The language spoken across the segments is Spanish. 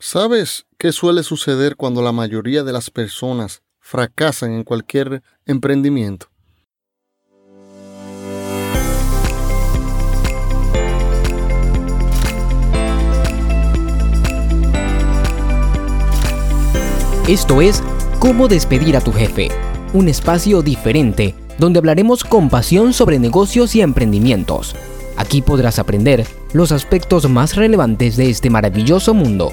¿Sabes qué suele suceder cuando la mayoría de las personas fracasan en cualquier emprendimiento? Esto es Cómo despedir a tu jefe, un espacio diferente donde hablaremos con pasión sobre negocios y emprendimientos. Aquí podrás aprender los aspectos más relevantes de este maravilloso mundo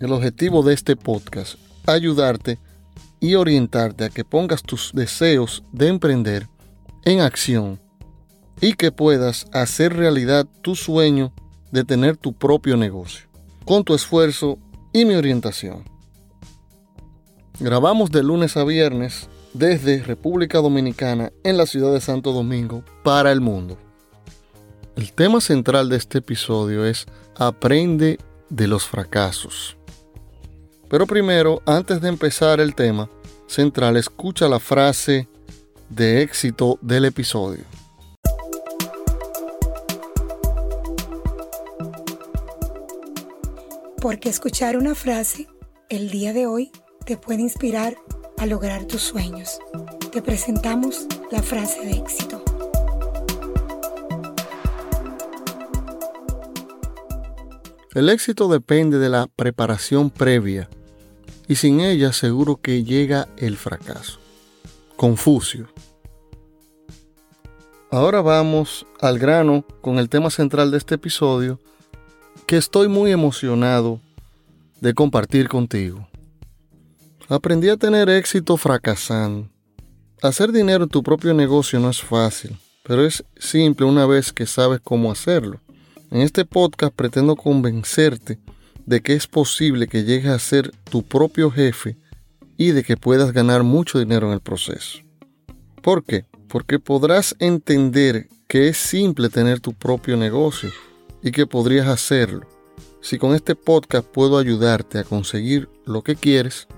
el objetivo de este podcast ayudarte y orientarte a que pongas tus deseos de emprender en acción y que puedas hacer realidad tu sueño de tener tu propio negocio, con tu esfuerzo y mi orientación. Grabamos de lunes a viernes desde República Dominicana en la ciudad de Santo Domingo para el mundo. El tema central de este episodio es Aprende de los fracasos. Pero primero, antes de empezar el tema central, escucha la frase de éxito del episodio. Porque escuchar una frase el día de hoy te puede inspirar a lograr tus sueños. Te presentamos la frase de éxito. El éxito depende de la preparación previa y sin ella seguro que llega el fracaso. Confucio. Ahora vamos al grano con el tema central de este episodio que estoy muy emocionado de compartir contigo. Aprendí a tener éxito fracasando. Hacer dinero en tu propio negocio no es fácil, pero es simple una vez que sabes cómo hacerlo. En este podcast pretendo convencerte de que es posible que llegues a ser tu propio jefe y de que puedas ganar mucho dinero en el proceso. ¿Por qué? Porque podrás entender que es simple tener tu propio negocio y que podrías hacerlo. Si con este podcast puedo ayudarte a conseguir lo que quieres,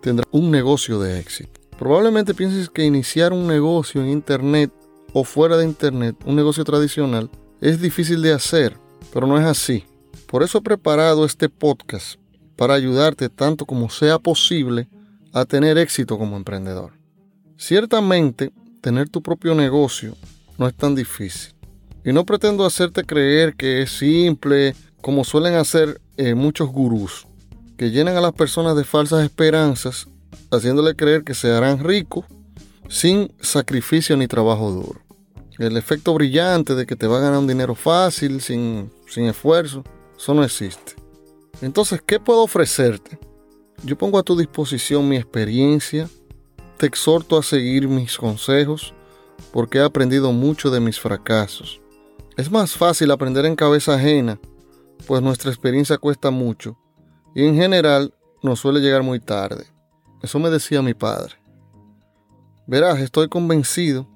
tendrás un negocio de éxito. Probablemente pienses que iniciar un negocio en Internet o fuera de Internet, un negocio tradicional, es difícil de hacer pero no es así. Por eso he preparado este podcast para ayudarte tanto como sea posible a tener éxito como emprendedor. Ciertamente, tener tu propio negocio no es tan difícil. Y no pretendo hacerte creer que es simple, como suelen hacer eh, muchos gurús, que llenan a las personas de falsas esperanzas, haciéndole creer que se harán ricos sin sacrificio ni trabajo duro. El efecto brillante de que te va a ganar un dinero fácil, sin, sin esfuerzo, eso no existe. Entonces, ¿qué puedo ofrecerte? Yo pongo a tu disposición mi experiencia, te exhorto a seguir mis consejos, porque he aprendido mucho de mis fracasos. Es más fácil aprender en cabeza ajena, pues nuestra experiencia cuesta mucho y en general nos suele llegar muy tarde. Eso me decía mi padre. Verás, estoy convencido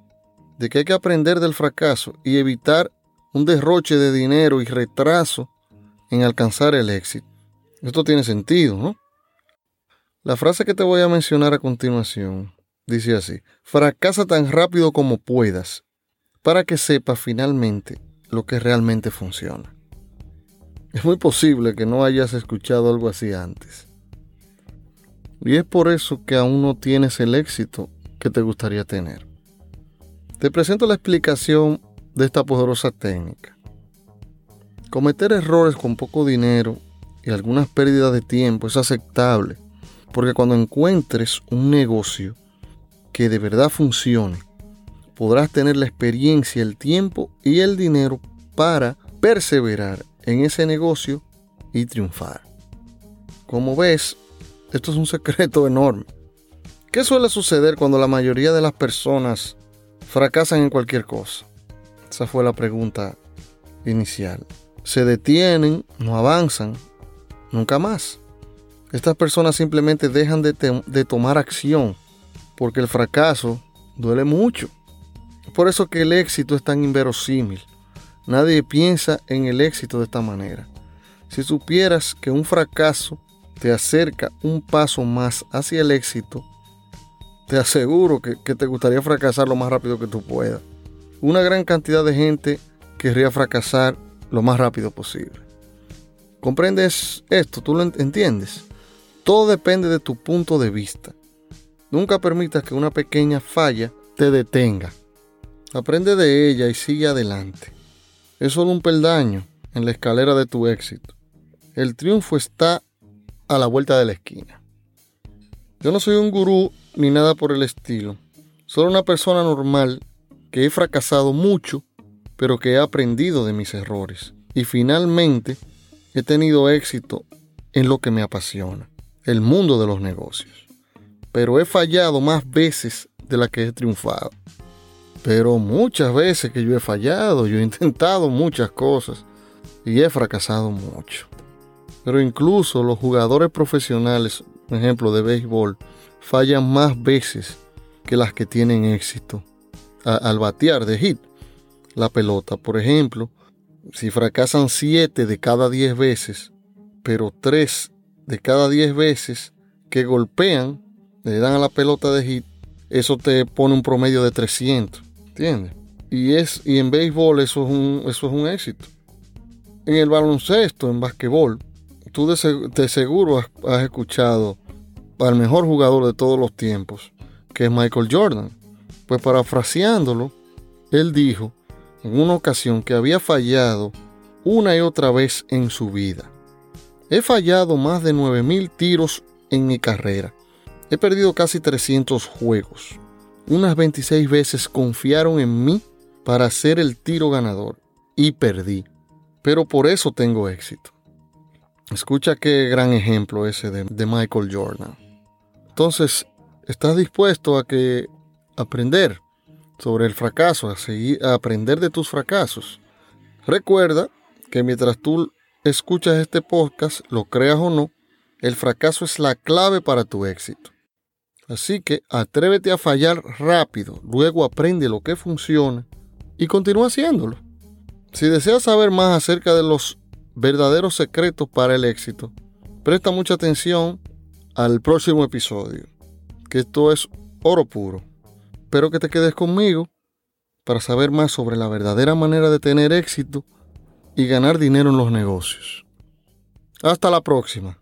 de que hay que aprender del fracaso y evitar un derroche de dinero y retraso en alcanzar el éxito. Esto tiene sentido, ¿no? La frase que te voy a mencionar a continuación dice así, fracasa tan rápido como puedas para que sepas finalmente lo que realmente funciona. Es muy posible que no hayas escuchado algo así antes. Y es por eso que aún no tienes el éxito que te gustaría tener. Te presento la explicación de esta poderosa técnica. Cometer errores con poco dinero y algunas pérdidas de tiempo es aceptable, porque cuando encuentres un negocio que de verdad funcione, podrás tener la experiencia, el tiempo y el dinero para perseverar en ese negocio y triunfar. Como ves, esto es un secreto enorme. ¿Qué suele suceder cuando la mayoría de las personas fracasan en cualquier cosa? Esa fue la pregunta inicial. Se detienen, no avanzan, nunca más. Estas personas simplemente dejan de, de tomar acción porque el fracaso duele mucho. Por eso que el éxito es tan inverosímil. Nadie piensa en el éxito de esta manera. Si supieras que un fracaso te acerca un paso más hacia el éxito, te aseguro que, te gustaría fracasar lo más rápido que tú puedas. Una gran cantidad de gente querría fracasar lo más rápido posible. ¿Comprendes esto? ¿Tú lo entiendes? Todo depende de tu punto de vista. Nunca permitas que una pequeña falla te detenga. Aprende de ella y sigue adelante. Es solo un peldaño en la escalera de tu éxito. El triunfo está a la vuelta de la esquina. Yo no soy un gurú ni nada por el estilo. Soy una persona normal que he fracasado mucho, pero que he aprendido de mis errores. Y finalmente he tenido éxito en lo que me apasiona, el mundo de los negocios. Pero he fallado más veces de las que he triunfado. Pero muchas veces que yo he fallado, yo he intentado muchas cosas y he fracasado mucho. Pero incluso los jugadores profesionales, por ejemplo, de béisbol, fallan más veces que las que tienen éxito al batear de hit la pelota. Por ejemplo, si fracasan 7 de cada 10 veces, pero 3 de cada 10 veces que golpean, le dan a la pelota de hit, eso te pone un promedio de 300. ¿Entiendes? Y, es, y en béisbol eso es, un, eso es un éxito. En el baloncesto, en basquetbol, tú de, seguro has escuchado al mejor jugador de todos los tiempos, que es Michael Jordan. Pues parafraseándolo, él dijo en una ocasión que había fallado una y otra vez en su vida. He fallado más de 9.000 tiros en mi carrera. He perdido casi 300 juegos. Unas 26 veces confiaron en mí para hacer el tiro ganador y perdí. Pero por eso tengo éxito. Escucha qué gran ejemplo ese de, de Michael Jordan. Entonces, ¿estás dispuesto a que aprender sobre el fracaso, a, seguir, a aprender de tus fracasos? Recuerda que mientras tú escuchas este podcast, lo creas o no, el fracaso es la clave para tu éxito. Así que atrévete a fallar rápido, luego aprende lo que funciona y continúa haciéndolo. Si deseas saber más acerca de los verdaderos secretos para el éxito, presta mucha atención al próximo episodio, que esto es oro puro. Espero que te quedes conmigo para saber más sobre la verdadera manera de tener éxito y ganar dinero en los negocios. Hasta la próxima.